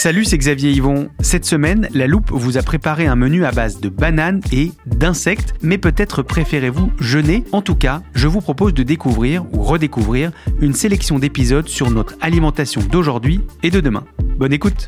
Salut, c'est Xavier Yvon. Cette semaine, la loupe vous a préparé un menu à base de bananes et d'insectes, mais peut-être préférez-vous jeûner. En tout cas, je vous propose de découvrir ou redécouvrir une sélection d'épisodes sur notre alimentation d'aujourd'hui et de demain. Bonne écoute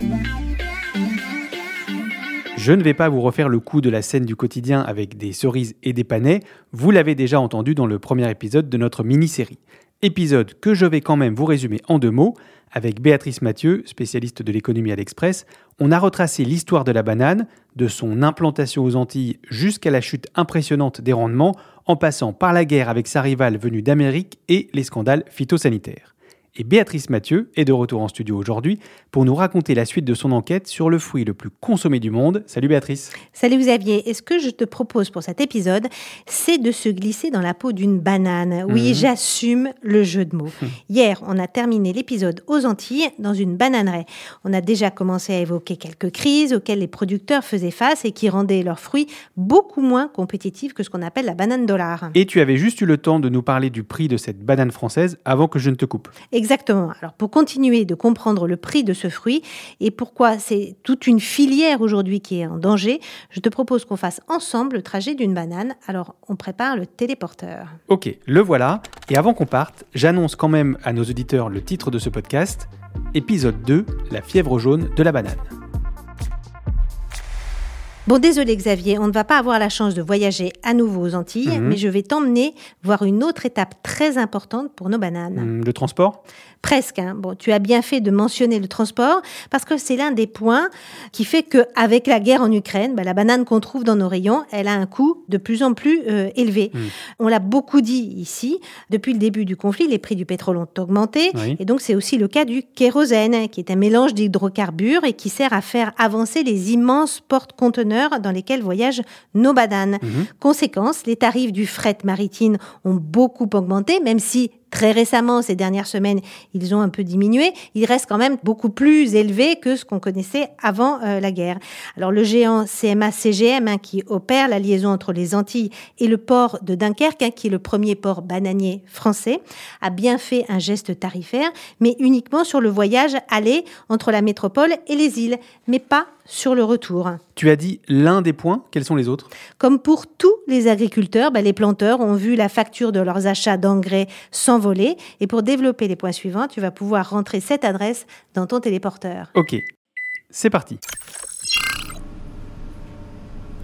je ne vais pas vous refaire le coup de la scène du quotidien avec des cerises et des panais, vous l'avez déjà entendu dans le premier épisode de notre mini-série. Épisode que je vais quand même vous résumer en deux mots. Avec Béatrice Mathieu, spécialiste de l'économie à l'Express, on a retracé l'histoire de la banane, de son implantation aux Antilles jusqu'à la chute impressionnante des rendements, en passant par la guerre avec sa rivale venue d'Amérique et les scandales phytosanitaires. Et Béatrice Mathieu est de retour en studio aujourd'hui pour nous raconter la suite de son enquête sur le fruit le plus consommé du monde. Salut Béatrice. Salut Xavier. Et ce que je te propose pour cet épisode, c'est de se glisser dans la peau d'une banane? Oui, Mhm. j'assume le jeu de mots. Hier, on a terminé l'épisode aux Antilles dans une bananerie. On a déjà commencé à évoquer quelques crises auxquelles les producteurs faisaient face et qui rendaient leurs fruits beaucoup moins compétitifs que ce qu'on appelle la banane dollar. Et tu avais juste eu le temps de nous parler du prix de cette banane française avant que je ne te coupe. Exactement. Alors pour continuer de comprendre le prix de ce fruit et pourquoi c'est toute une filière aujourd'hui qui est en danger, je te propose qu'on fasse ensemble le trajet d'une banane. Alors on prépare le téléporteur. Ok, le voilà. Et avant qu'on parte, j'annonce quand même à nos auditeurs le titre de ce podcast. Épisode 2, la fièvre jaune de la banane. Bon, désolé Xavier, on ne va pas avoir la chance de voyager à nouveau aux Antilles, Mhm. mais je vais t'emmener voir une autre étape très importante pour nos bananes. Hum, Le transport? Presque. hein. Bon, tu as bien fait de mentionner le transport parce que c'est l'un des points qui fait que, avec la guerre en Ukraine, bah, la banane qu'on trouve dans nos rayons, elle a un coût de plus en plus euh, élevé. Mm. On l'a beaucoup dit ici. Depuis le début du conflit, les prix du pétrole ont augmenté, Oui. et donc c'est aussi le cas du kérosène, qui est un mélange d'hydrocarbures et qui sert à faire avancer les immenses porte-conteneurs dans lesquels voyagent nos bananes. Mhm. Conséquence, les tarifs du fret maritime ont beaucoup augmenté, même si très récemment, ces dernières semaines, ils ont un peu diminué. Ils restent quand même beaucoup plus élevés que ce qu'on connaissait avant euh, la guerre. Alors le géant CMA-CGM, hein, qui opère la liaison entre les Antilles et le port de Dunkerque, hein, qui est le premier port bananier français, a bien fait un geste tarifaire, mais uniquement sur le voyage aller entre la métropole et les îles, mais pas sur le retour. Tu as dit l'un des points, quels sont les autres? Comme pour tous les agriculteurs, bah, les planteurs ont vu la facture de leurs achats d'engrais s'envoler. Et pour développer les points suivants, tu vas pouvoir rentrer cette adresse dans ton téléporteur. Ok, c'est parti.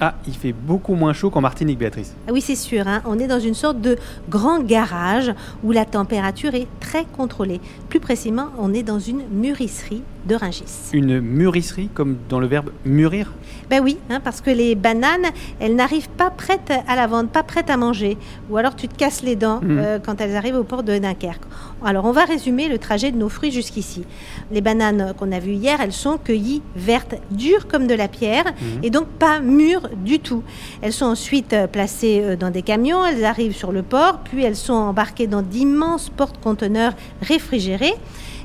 Ah, il fait beaucoup moins chaud qu'en Martinique, Béatrice. Ah oui, c'est sûr, hein, on est dans une sorte de grand garage où la température est très contrôlée. Plus précisément, on est dans une mûrisserie de Ringis. Une mûrisserie, comme dans le verbe mûrir Ben oui, hein, parce que les bananes, elles n'arrivent pas prêtes à la vente, pas prêtes à manger. Ou alors tu te casses les dents Mhm. euh, quand elles arrivent au port de Dunkerque. Alors on va résumer le trajet de nos fruits jusqu'ici. Les bananes qu'on a vues hier, elles sont cueillies vertes, dures comme de la pierre, Mhm. et donc pas mûres du tout. Elles sont ensuite euh, placées euh, dans des camions, elles arrivent sur le port, puis elles sont embarquées dans d'immenses porte-conteneurs réfrigérés.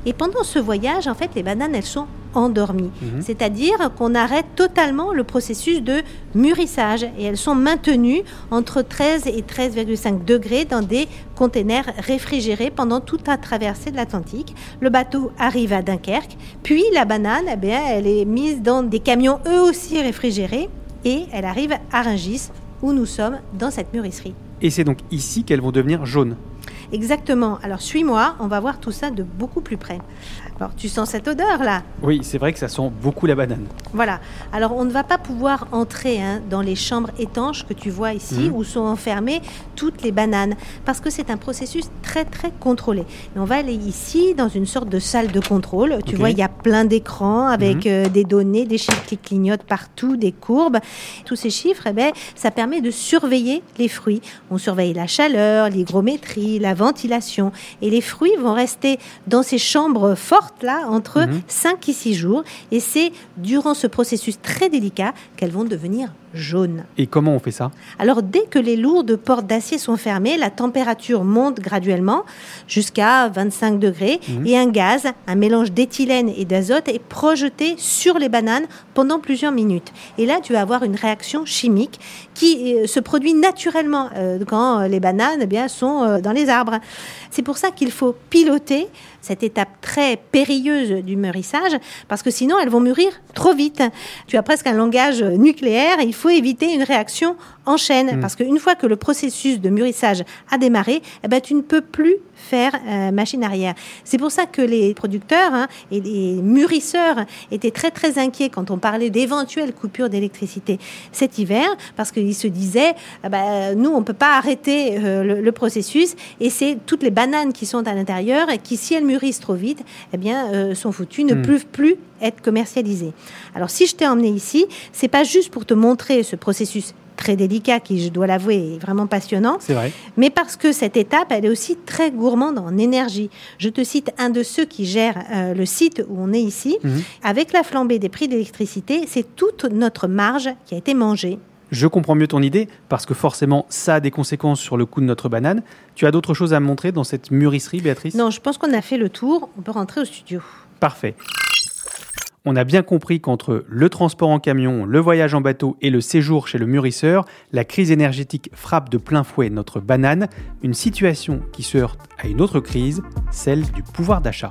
Et pendant ce voyage, en fait, les bananes, elles sont endormies. Mhm. C'est-à-dire qu'on arrête totalement le processus de mûrissage et elles sont maintenues entre 13 et 13,5 degrés dans des containers réfrigérés pendant toute la traversée de l'Atlantique. Le bateau arrive à Dunkerque, puis la banane, eh bien, elle est mise dans des camions eux aussi réfrigérés et elle arrive à Rungis où nous sommes dans cette mûrisserie. Et c'est donc ici qu'elles vont devenir jaunes. Exactement. Alors suis-moi, on va voir tout ça de beaucoup plus près. Alors tu sens cette odeur là? Oui, c'est vrai que ça sent beaucoup la banane. Voilà. Alors on ne va pas pouvoir entrer hein, dans les chambres étanches que tu vois ici Mhm. où sont enfermées toutes les bananes parce que c'est un processus très très contrôlé. On va aller ici dans une sorte de salle de contrôle. Tu vois, il y a plein d'écrans avec Mhm. euh, des données, des chiffres qui clignotent partout, des courbes. Tous ces chiffres, eh ben, ça permet de surveiller les fruits. On surveille la chaleur, l'hygrométrie, la ventilation. Et les fruits vont rester dans ces chambres fortes, là, entre Mhm. 5 et 6 jours. Et c'est durant ce processus très délicat qu'elles vont devenir Et comment on fait ça? Alors, dès que les lourdes portes d'acier sont fermées, la température monte graduellement jusqu'à 25 degrés Mhm. et un gaz, un mélange d'éthylène et d'azote, est projeté sur les bananes pendant plusieurs minutes. Et là, tu vas avoir une réaction chimique qui euh, se produit naturellement euh, quand les bananes eh bien, sont euh, dans les arbres. C'est pour ça qu'il faut piloter cette étape très périlleuse du mûrissage, parce que sinon elles vont mûrir trop vite. Tu as presque un langage nucléaire, il faut éviter une réaction en chaîne, Mm. parce qu'une fois que le processus de mûrissage a démarré, eh ben, tu ne peux plus faire euh, machine arrière. C'est pour ça que les producteurs hein, et les mûrisseurs étaient très très inquiets quand on parlait d'éventuelles coupures d'électricité cet hiver, parce qu'ils se disaient, ah ben, nous on peut pas arrêter euh, le, le processus, et c'est toutes les bananes qui sont à l'intérieur et qui, si elles mûrissent trop vite, eh bien, euh, sont foutues, ne Mm. peuvent plus être commercialisées. Alors si je t'ai emmené ici, c'est pas juste pour te montrer ce processus très délicat qui, je dois l'avouer, est vraiment passionnant, C'est vrai. mais parce que cette étape, elle est aussi très gourmande en énergie. Je te cite un de ceux qui gèrent euh, le site où on est ici. Mhm. Avec la flambée des prix d'électricité, c'est toute notre marge qui a été mangée. Je comprends mieux ton idée parce que forcément ça a des conséquences sur le coût de notre banane. Tu as d'autres choses à me montrer dans cette mûrisserie, Béatrice? Non, je pense qu'on a fait le tour. On peut rentrer au studio. Parfait. On a bien compris qu'entre le transport en camion, le voyage en bateau et le séjour chez le mûrisseur, la crise énergétique frappe de plein fouet notre banane, une situation qui se heurte à une autre crise, celle du pouvoir d'achat.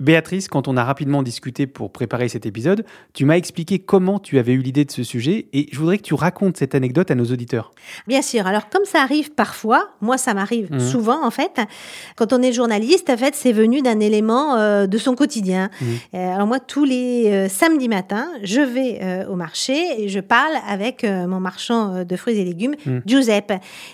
Béatrice, quand on a rapidement discuté pour préparer cet épisode, tu m'as expliqué comment tu avais eu l'idée de ce sujet et je voudrais que tu racontes cette anecdote à nos auditeurs. Bien sûr. Alors, comme ça arrive parfois, moi, ça m'arrive Mhm. souvent, en fait, quand on est journaliste, en fait, c'est venu d'un élément euh, de son quotidien. Mhm. Euh, alors, moi, tous les euh, samedis matins, je vais au marché et je parle avec mon marchand de fruits et légumes, Mhm. Giuseppe.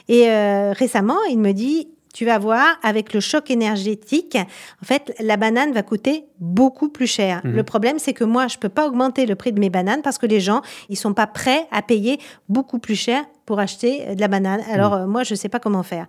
Et récemment, il me dit tu vas voir, avec le choc énergétique, en fait, la banane va coûter beaucoup plus cher. Mhm. Le problème, c'est que moi, je peux pas augmenter le prix de mes bananes parce que les gens, ils sont pas prêts à payer beaucoup plus cher pour acheter euh, de la banane. Alors, euh, moi, je sais pas comment faire.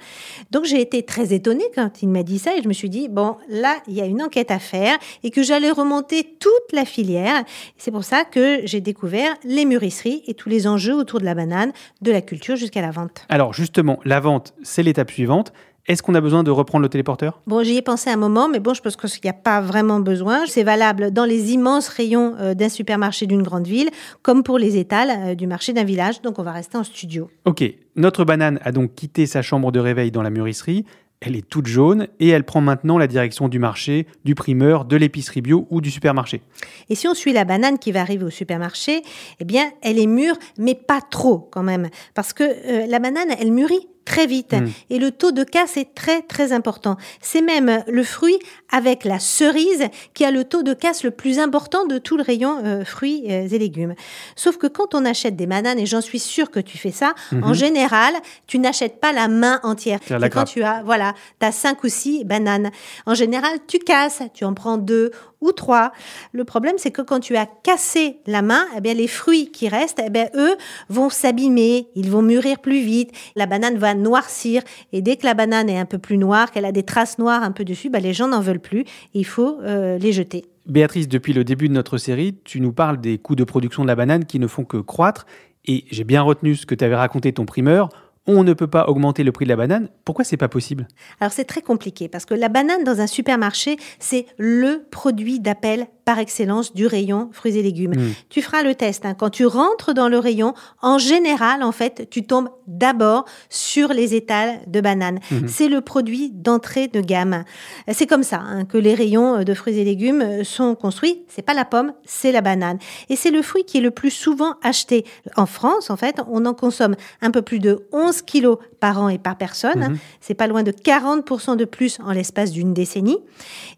Donc, j'ai été très étonnée quand il m'a dit ça et je me suis dit, bon, là, il y a une enquête à faire et que j'allais remonter toute la filière. C'est pour ça que j'ai découvert les mûrisseries et tous les enjeux autour de la banane, de la culture jusqu'à la vente. Alors justement, la vente, c'est l'étape suivante. Est-ce qu'on a besoin de reprendre le téléporteur? Bon, j'y ai pensé un moment, mais bon, je pense qu'il n'y a pas vraiment besoin. C'est valable dans les immenses rayons euh, d'un supermarché d'une grande ville, comme pour les étals euh, du marché d'un village. Donc, on va rester en studio. Ok, notre banane a donc quitté sa chambre de réveil dans la mûrisserie. Elle est toute jaune et elle prend maintenant la direction du marché, du primeur, de l'épicerie bio ou du supermarché. Et si on suit la banane qui va arriver au supermarché, eh bien, elle est mûre, mais pas trop quand même. Parce que euh, la banane, elle mûrit très vite. Mm. Et le taux de casse est très très important. C'est même le fruit avec la cerise qui a le taux de casse le plus important de tout le rayon euh, fruits euh, et légumes. Sauf que quand on achète des bananes, et j'en suis sûre que tu fais ça, en général, tu n'achètes pas la main entière. La quand grappe. tu as, voilà, t'as cinq ou six bananes. En général, tu casses, tu en prends deux ou trois. Le problème, c'est que quand tu as cassé la main, eh bien, les fruits qui restent, eh bien, eux vont s'abîmer, ils vont mûrir plus vite, la banane va noircir, et dès que la banane est un peu plus noire, qu'elle a des traces noires un peu dessus, ben, les gens n'en veulent plus, il faut euh, les jeter. Béatrice, depuis le début de notre série, tu nous parles des coûts de production de la banane qui ne font que croître. Et j'ai bien retenu ce que tu avais raconté ton primeur. On ne peut pas augmenter le prix de la banane. Pourquoi c'est pas possible? Alors c'est très compliqué parce que la banane dans un supermarché, c'est le produit d'appel par excellence du rayon fruits et légumes. Mm. Tu feras le test. hein. Quand tu rentres dans le rayon, en général, en fait, tu tombes d'abord sur les étals de bananes. Mhm. C'est le produit d'entrée de gamme. C'est comme ça hein, que les rayons de fruits et légumes sont construits. C'est pas la pomme, c'est la banane. Et c'est le fruit qui est le plus souvent acheté. En France, en fait, on en consomme un peu plus de 11 kilos par an et par personne. Mhm. C'est pas loin de 40% de plus en l'espace d'une décennie.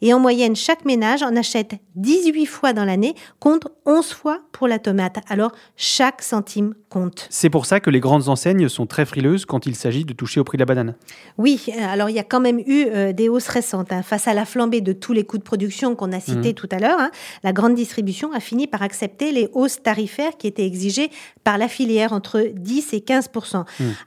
Et en moyenne, chaque ménage en achète 18 fois dans l'année contre 11 fois pour la tomate. Alors, chaque centime compte. C'est pour ça que les grandes enseignes sont très frileuses quand il s'agit de toucher au prix de la banane. Oui, euh, alors il y a quand même eu euh, des hausses récentes. hein. Face à la flambée de tous les coûts de production qu'on a cités tout à l'heure, hein, la grande distribution a fini par accepter les hausses tarifaires qui étaient exigées par la filière entre 10 et 15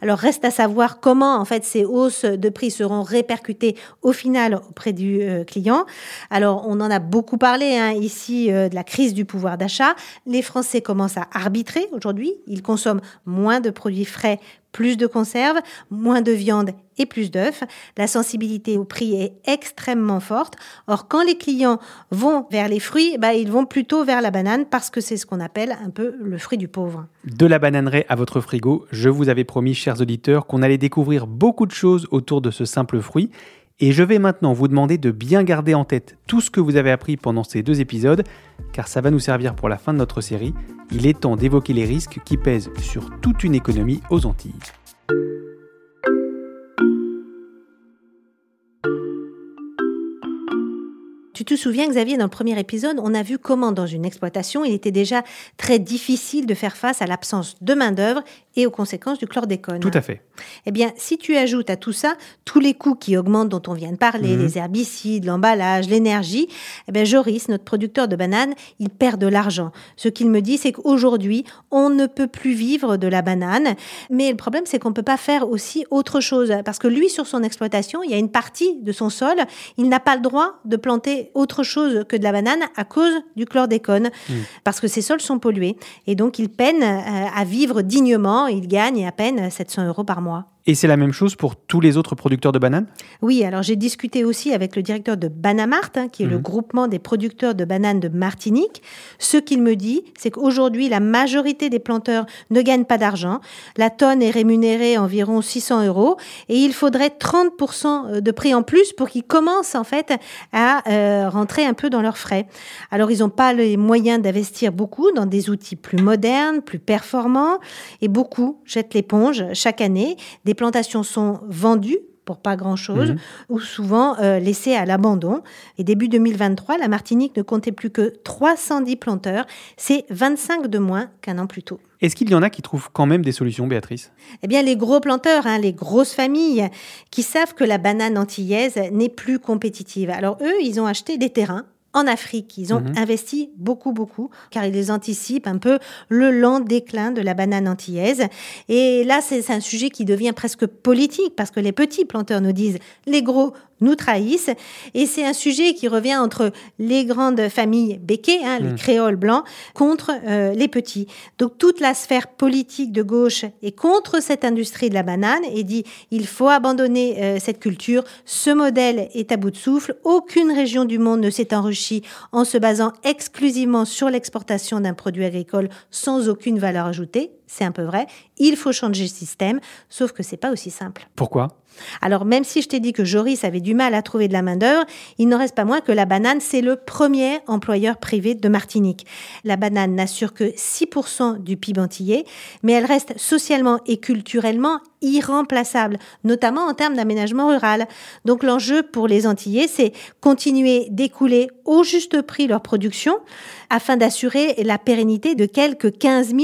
Alors reste à savoir comment en fait ces hausses de prix seront répercutées au final auprès du euh, client. Alors on en a beaucoup parlé hein, ici euh, de la crise du pouvoir d'achat. Les Français commencent à arbitrer aujourd'hui. Ils consomment moins de produits frais plus de conserves, moins de viande et plus d'œufs. La sensibilité au prix est extrêmement forte. Or, quand les clients vont vers les fruits, bah, ils vont plutôt vers la banane parce que c'est ce qu'on appelle un peu le fruit du pauvre. De la bananeraie à votre frigo, je vous avais promis, chers auditeurs, qu'on allait découvrir beaucoup de choses autour de ce simple fruit. Et je vais maintenant vous demander de bien garder en tête tout ce que vous avez appris pendant ces deux épisodes, car ça va nous servir pour la fin de notre série. Il est temps d'évoquer les risques qui pèsent sur toute une économie aux Antilles. Tu te souviens, Xavier, dans le premier épisode, on a vu comment, dans une exploitation, il était déjà très difficile de faire face à l'absence de main-d'œuvre et aux conséquences du chlordécone. Tout à fait. Eh bien, si tu ajoutes à tout ça tous les coûts qui augmentent dont on vient de parler, Mhm. les herbicides, l'emballage, l'énergie, eh bien, Joris, notre producteur de bananes, il perd de l'argent. Ce qu'il me dit, c'est qu'aujourd'hui, on ne peut plus vivre de la banane. Mais le problème, c'est qu'on ne peut pas faire aussi autre chose. Parce que lui, sur son exploitation, il y a une partie de son sol, il n'a pas le droit de planter autre chose que de la banane à cause du chlordécone. Parce que ses sols sont pollués. Et donc, il peine euh, à vivre dignement. Il gagne à peine 700 euros par mois. Et c'est la même chose pour tous les autres producteurs de bananes? Oui, alors j'ai discuté aussi avec le directeur de Banamart, hein, qui est le groupement des producteurs de bananes de Martinique. Ce qu'il me dit, c'est qu'aujourd'hui, la majorité des planteurs ne gagnent pas d'argent. La tonne est rémunérée environ 600 euros et il faudrait 30% de prix en plus pour qu'ils commencent en fait à euh, rentrer un peu dans leurs frais. Alors, ils n'ont pas les moyens d'investir beaucoup dans des outils plus modernes, plus performants et beaucoup jettent l'éponge chaque année. Des plantations sont vendues pour pas grand-chose, ou souvent euh, laissées à l'abandon. Et début 2023, la Martinique ne comptait plus que 310 planteurs. C'est 25 de moins qu'un an plus tôt. Est-ce qu'il y en a qui trouvent quand même des solutions, Béatrice? Eh bien, les gros planteurs, hein, les grosses familles, qui savent que la banane antillaise n'est plus compétitive. Alors eux, ils ont acheté des terrains en Afrique. Ils ont Mhm. investi beaucoup, beaucoup, car ils anticipent un peu le lent déclin de la banane antillaise. Et là, c'est c'est un sujet qui devient presque politique, parce que les petits planteurs nous disent, les gros nous trahissent. Et c'est un sujet qui revient entre les grandes familles béquées, hein, les Mm. créoles blancs, contre euh, les petits. Donc toute la sphère politique de gauche est contre cette industrie de la banane et dit il faut abandonner euh, cette culture. Ce modèle est à bout de souffle. Aucune région du monde ne s'est enrichie en se basant exclusivement sur l'exportation d'un produit agricole sans aucune valeur ajoutée. C'est un peu vrai. Il faut changer le système, sauf que c'est pas aussi simple. Pourquoi? Alors, même si je t'ai dit que Joris avait du mal à trouver de la main-d'œuvre, il n'en reste pas moins que la banane, c'est le premier employeur privé de Martinique. La banane n'assure que 6% du PIB antillais, mais elle reste socialement et culturellement irremplaçables, notamment en termes d'aménagement rural. Donc l'enjeu pour les Antillais, c'est continuer d'écouler au juste prix leur production afin d'assurer la pérennité de quelques 15 000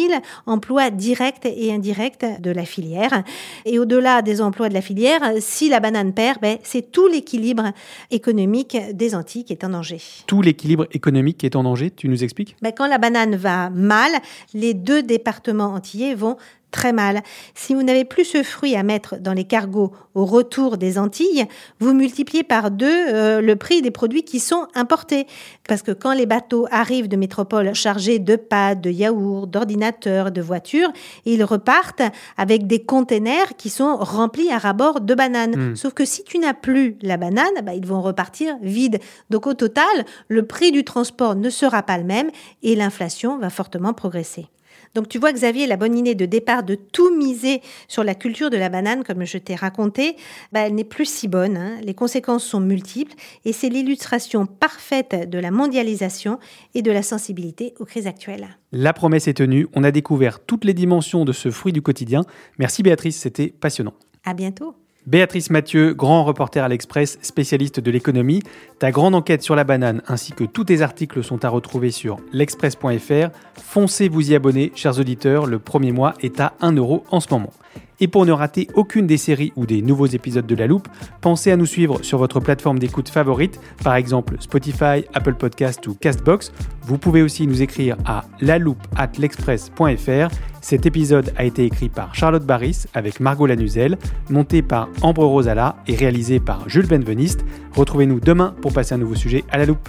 emplois directs et indirects de la filière. Et au-delà des emplois de la filière, si la banane perd, ben, c'est tout l'équilibre économique des Antilles qui est en danger. Tout l'équilibre économique qui est en danger, tu nous expliques? Ben, Quand la banane va mal, les deux départements antillais vont très mal. Si vous n'avez plus ce fruit à mettre dans les cargos au retour des Antilles, vous multipliez par deux euh, le prix des produits qui sont importés. Parce que quand les bateaux arrivent de métropole chargés de pâtes, de yaourts, d'ordinateurs, de voitures, ils repartent avec des containers qui sont remplis à rabord de bananes. Hmm. Sauf que si tu n'as plus la banane, bah, ils vont repartir vides. Donc au total, le prix du transport ne sera pas le même et l'inflation va fortement progresser. Donc tu vois, Xavier, la bonne idée de départ de tout miser sur la culture de la banane, comme je t'ai raconté, bah, elle n'est plus si bonne. Hein. Les conséquences sont multiples et c'est l'illustration parfaite de la mondialisation et de la sensibilité aux crises actuelles. La promesse est tenue, on a découvert toutes les dimensions de ce fruit du quotidien. Merci Béatrice, c'était passionnant. À bientôt. Béatrice Mathieu, grand reporter à l'Express, spécialiste de l'économie. Ta grande enquête sur la banane ainsi que tous tes articles sont à retrouver sur l'express.fr. Foncez vous y abonner, chers auditeurs, le premier mois est à 1 euro en ce moment. Et pour ne rater aucune des séries ou des nouveaux épisodes de La Loupe, pensez à nous suivre sur votre plateforme d'écoute favorite, par exemple Spotify, Apple Podcast ou Castbox. Vous pouvez aussi nous écrire à l'express.fr. Cet épisode a été écrit par Charlotte Barris avec Margot Lanuzel, monté par Ambre Rosala et réalisé par Jules Benveniste. Retrouvez-nous demain pour passer un nouveau sujet à La Loupe.